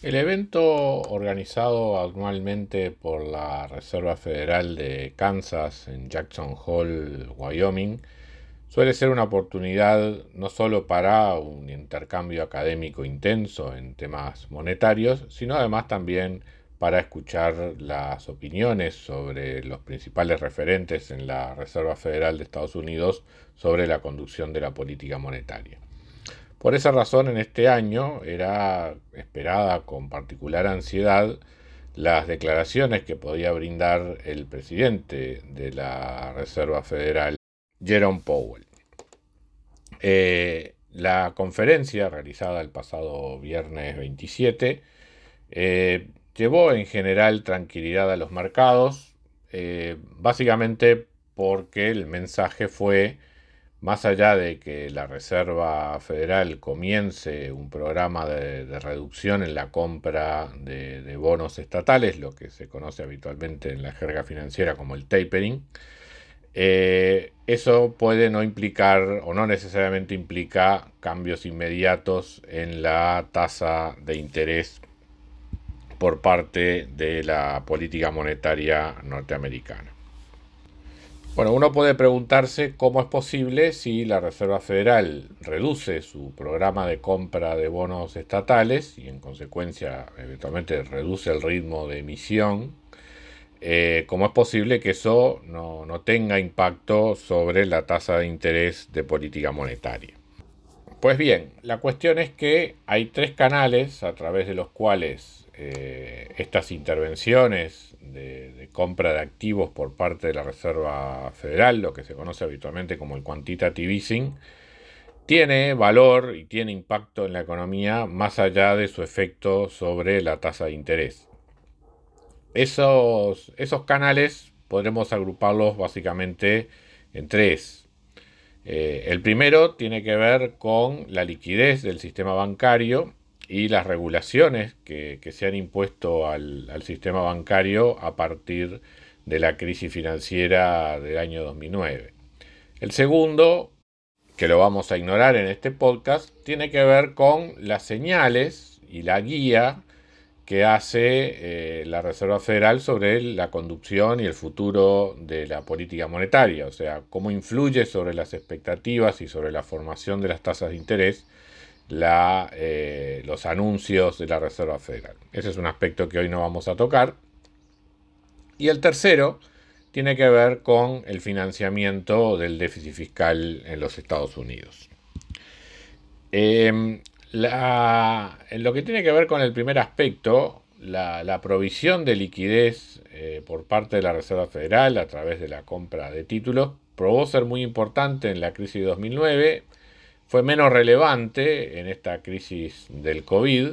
El evento organizado anualmente por la Reserva Federal de Kansas en Jackson Hole, Wyoming, suele ser una oportunidad no solo para un intercambio académico intenso en temas monetarios, sino además también para escuchar las opiniones sobre los principales referentes en la Reserva Federal de Estados Unidos sobre la conducción de la política monetaria. Por esa razón, en este año era esperada con particular ansiedad las declaraciones que podía brindar el presidente de la Reserva Federal, Jerome Powell. Eh, la conferencia realizada el pasado viernes 27 eh, llevó en general tranquilidad a los mercados, eh, básicamente porque el mensaje fue más allá de que la Reserva Federal comience un programa de, reducción en la compra de, bonos estatales, lo que se conoce habitualmente en la jerga financiera como el tapering, eh, eso puede no implicar o no necesariamente implica cambios inmediatos en la tasa de interés por parte de la política monetaria norteamericana. Bueno, uno puede preguntarse cómo es posible si la Reserva Federal reduce su programa de compra de bonos estatales y en consecuencia eventualmente reduce el ritmo de emisión, eh, cómo es posible que eso no, no tenga impacto sobre la tasa de interés de política monetaria. Pues bien, la cuestión es que hay tres canales a través de los cuales eh, estas intervenciones de, compra de activos por parte de la Reserva Federal, lo que se conoce habitualmente como el quantitative easing, tiene valor y tiene impacto en la economía más allá de su efecto sobre la tasa de interés. Esos, esos canales podremos agruparlos básicamente en tres. Eh, el primero tiene que ver con la liquidez del sistema bancario y las regulaciones que, se han impuesto al, sistema bancario a partir de la crisis financiera del año 2009. El segundo, que lo vamos a ignorar en este podcast, tiene que ver con las señales y la guía que hace eh, la Reserva Federal sobre la conducción y el futuro de la política monetaria, o sea, cómo influye sobre las expectativas y sobre la formación de las tasas de interés la, eh, los anuncios de la Reserva Federal. Ese es un aspecto que hoy no vamos a tocar. Y el tercero tiene que ver con el financiamiento del déficit fiscal en los Estados Unidos. Em, en lo que tiene que ver con el primer aspecto, la, provisión de liquidez eh, por parte de la Reserva Federal a través de la compra de títulos probó ser muy importante en la crisis de 2009 fue menos relevante en esta crisis del COVID,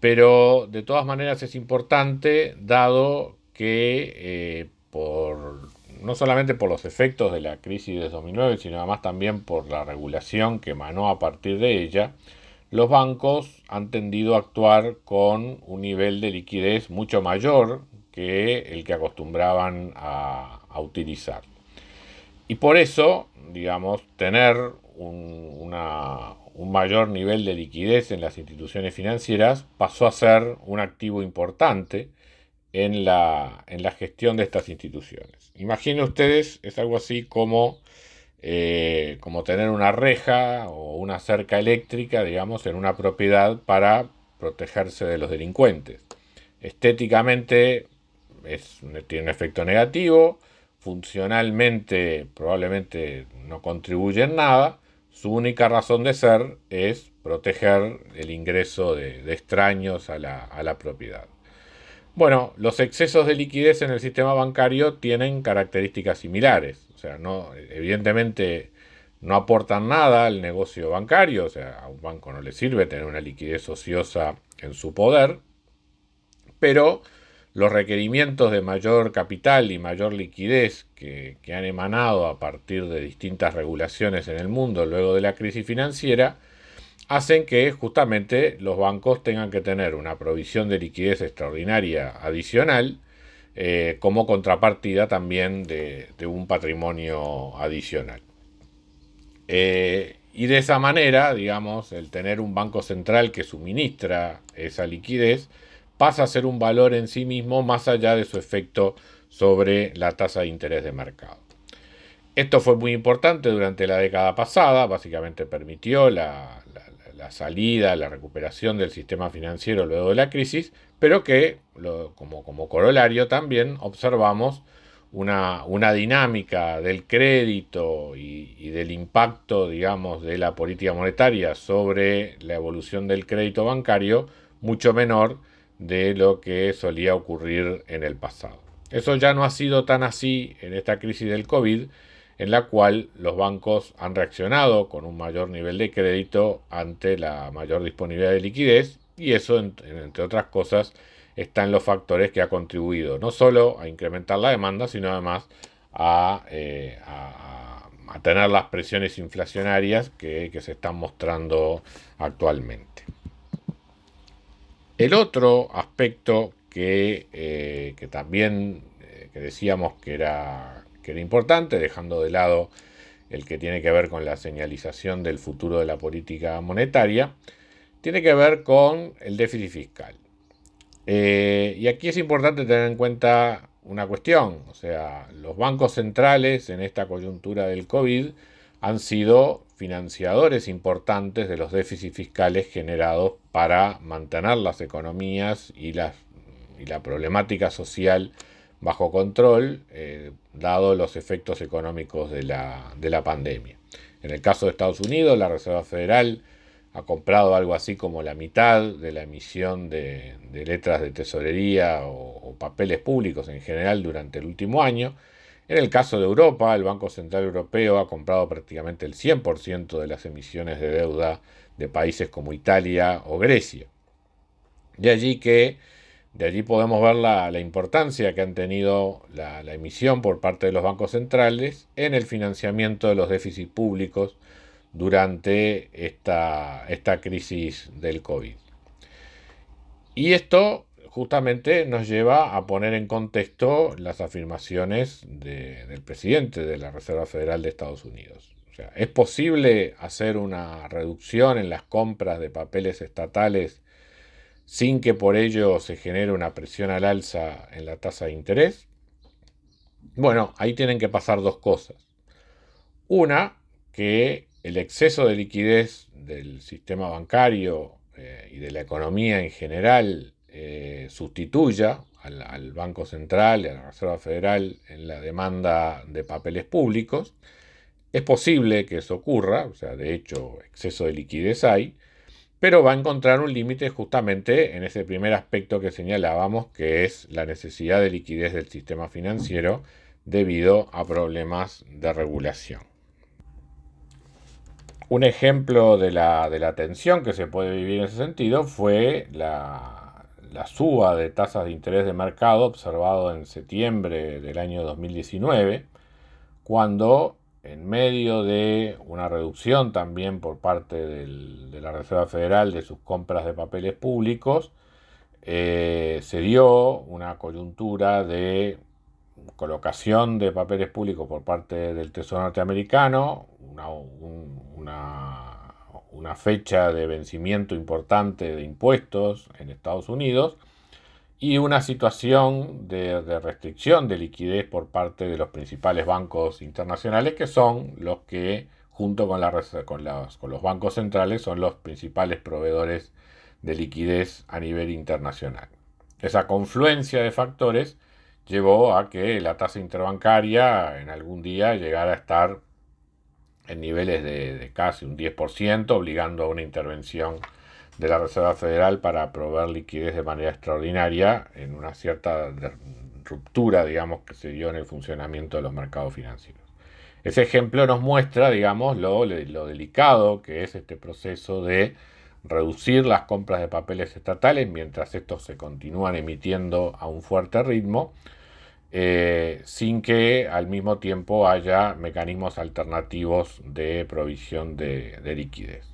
pero de todas maneras es importante dado que eh, por, no solamente por los efectos de la crisis de 2009, sino además también por la regulación que emanó a partir de ella, los bancos han tendido a actuar con un nivel de liquidez mucho mayor que el que acostumbraban a, a utilizar. Y por eso, digamos, tener un, mayor nivel de liquidez en las instituciones financieras pasó a ser un activo importante en la, gestión de estas instituciones. Imaginen ustedes, es algo así como, eh, como tener una reja o una cerca eléctrica, digamos, en una propiedad para protegerse de los delincuentes. Estéticamente tiene un efecto negativo, funcionalmente probablemente no contribuye en nada, su única razón de ser es proteger el ingreso de, extraños a la, propiedad. Bueno, los excesos de liquidez en el sistema bancario tienen características similares. O sea, no, evidentemente no aportan nada al negocio bancario, o sea, a un banco no le sirve tener una liquidez ociosa en su poder, pero los requerimientos de mayor capital y mayor liquidez que, han emanado a partir de distintas regulaciones en el mundo luego de la crisis financiera hacen que justamente los bancos tengan que tener una provisión de liquidez extraordinaria adicional eh, como contrapartida también de, un patrimonio adicional. Eh, y de esa manera, digamos, el tener un banco central que suministra esa liquidez pasa a ser un valor en sí mismo más allá de su efecto sobre la tasa de interés de mercado. Esto fue muy importante durante la década pasada, básicamente permitió la, salida, la recuperación del sistema financiero luego de la crisis, pero que como, como, corolario también observamos una, una dinámica del crédito y, y, del impacto, digamos, de la política monetaria sobre la evolución del crédito bancario mucho menor de lo que solía ocurrir en el pasado. Eso ya no ha sido tan así en esta crisis del COVID, en la cual los bancos han reaccionado con un mayor nivel de crédito ante la mayor disponibilidad de liquidez y eso, entre otras cosas, está en los factores que ha contribuido no solo a incrementar la demanda, sino además a, eh, tener las presiones inflacionarias que se están mostrando actualmente. El otro aspecto que, eh, también eh, decíamos que era, que era importante, dejando de lado el que tiene que ver con la señalización del futuro de la política monetaria, tiene que ver con el déficit fiscal. Eh, y aquí es importante tener en cuenta una cuestión, o sea, los bancos centrales en esta coyuntura del COVID han sido financiadores importantes de los déficits fiscales generados para mantener las economías y, la problemática social bajo control, eh, dado los efectos económicos de la, pandemia. En el caso de Estados Unidos, la Reserva Federal ha comprado algo así como la mitad de la emisión de, letras de tesorería o, papeles públicos en general durante el último año, en el caso de Europa, el Banco Central Europeo ha comprado prácticamente el 100% de las emisiones de deuda de países como Italia o Grecia. De allí que de allí podemos ver la, importancia que han tenido la, emisión por parte de los bancos centrales en el financiamiento de los déficits públicos durante esta, esta crisis del COVID. Y esto justamente nos lleva a poner en contexto las afirmaciones del presidente de la Reserva Federal de Estados Unidos. O sea, ¿es posible hacer una reducción en las compras de papeles estatales sin que por ello se genere una presión al alza en la tasa de interés? Bueno, ahí tienen que pasar dos cosas. Una, que el exceso de liquidez del sistema bancario eh, y de la economía en general eh, sustituya al, Banco Central y a la Reserva Federal en la demanda de papeles públicos. Es posible que eso ocurra, o sea, de hecho, exceso de liquidez hay, pero va a encontrar un límite justamente en ese primer aspecto que señalábamos, que es la necesidad de liquidez del sistema financiero debido a problemas de regulación. Un ejemplo de la, de la tensión que se puede vivir en ese sentido fue la, la suba de tasas de interés de mercado observado en septiembre del año 2019, cuando en medio de una reducción también por parte de la Reserva Federal de sus compras de papeles públicos, eh, se dio una coyuntura de colocación de papeles públicos por parte del Tesoro norteamericano, una una fecha de vencimiento importante de impuestos en Estados Unidos y una situación de, restricción de liquidez por parte de los principales bancos internacionales que son los que junto con, la, con, con los bancos centrales son los principales proveedores de liquidez a nivel internacional. Esa confluencia de factores llevó a que la tasa interbancaria en algún día llegara a estar en niveles de, casi un 10%, obligando a una intervención de la Reserva Federal para proveer liquidez de manera extraordinaria en una cierta ruptura, digamos, que se dio en el funcionamiento de los mercados financieros. Ese ejemplo nos muestra, digamos, lo, lo delicado que es este proceso de reducir las compras de papeles estatales mientras estos se continúan emitiendo a un fuerte ritmo, eh, sin que al mismo tiempo haya mecanismos alternativos de provisión de, de liquidez.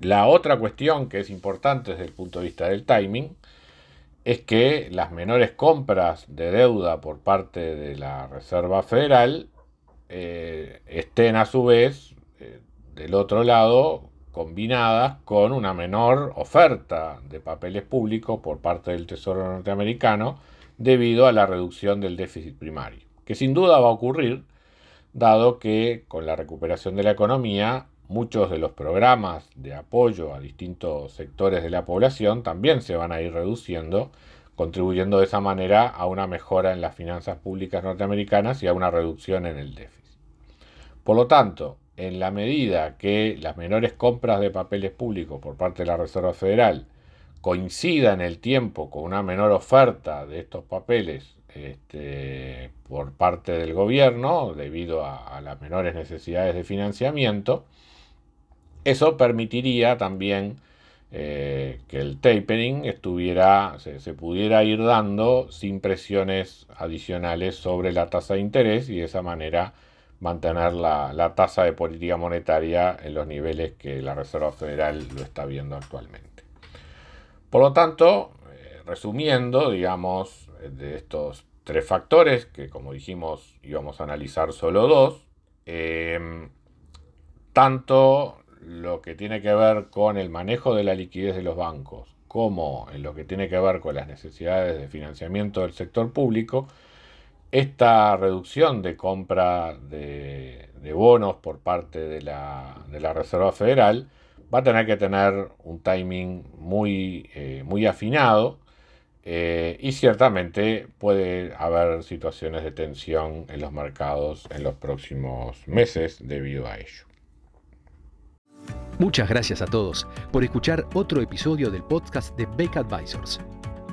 La otra cuestión que es importante desde el punto de vista del timing es que las menores compras de deuda por parte de la Reserva Federal eh, estén a su vez eh, del otro lado combinadas con una menor oferta de papeles públicos por parte del Tesoro norteamericano debido a la reducción del déficit primario, que sin duda va a ocurrir, dado que con la recuperación de la economía muchos de los programas de apoyo a distintos sectores de la población también se van a ir reduciendo, contribuyendo de esa manera a una mejora en las finanzas públicas norteamericanas y a una reducción en el déficit. Por lo tanto, en la medida que las menores compras de papeles públicos por parte de la Reserva Federal coincidan en el tiempo con una menor oferta de estos papeles este, por parte del gobierno debido a las menores necesidades de financiamiento, eso permitiría también eh, que el tapering estuviera, se, pudiera ir dando sin presiones adicionales sobre la tasa de interés y de esa manera mantener la, tasa de política monetaria en los niveles que la Reserva Federal lo está viendo actualmente. Por lo tanto, eh, resumiendo, digamos, de estos tres factores, que como dijimos íbamos a analizar solo dos, eh, tanto lo que tiene que ver con el manejo de la liquidez de los bancos, como en lo que tiene que ver con las necesidades de financiamiento del sector público, esta reducción de compra de, bonos por parte de la, Reserva Federal va a tener que tener un timing muy, eh, muy afinado eh, y ciertamente puede haber situaciones de tensión en los mercados en los próximos meses debido a ello. Muchas gracias a todos por escuchar otro episodio del podcast de Beck Advisors.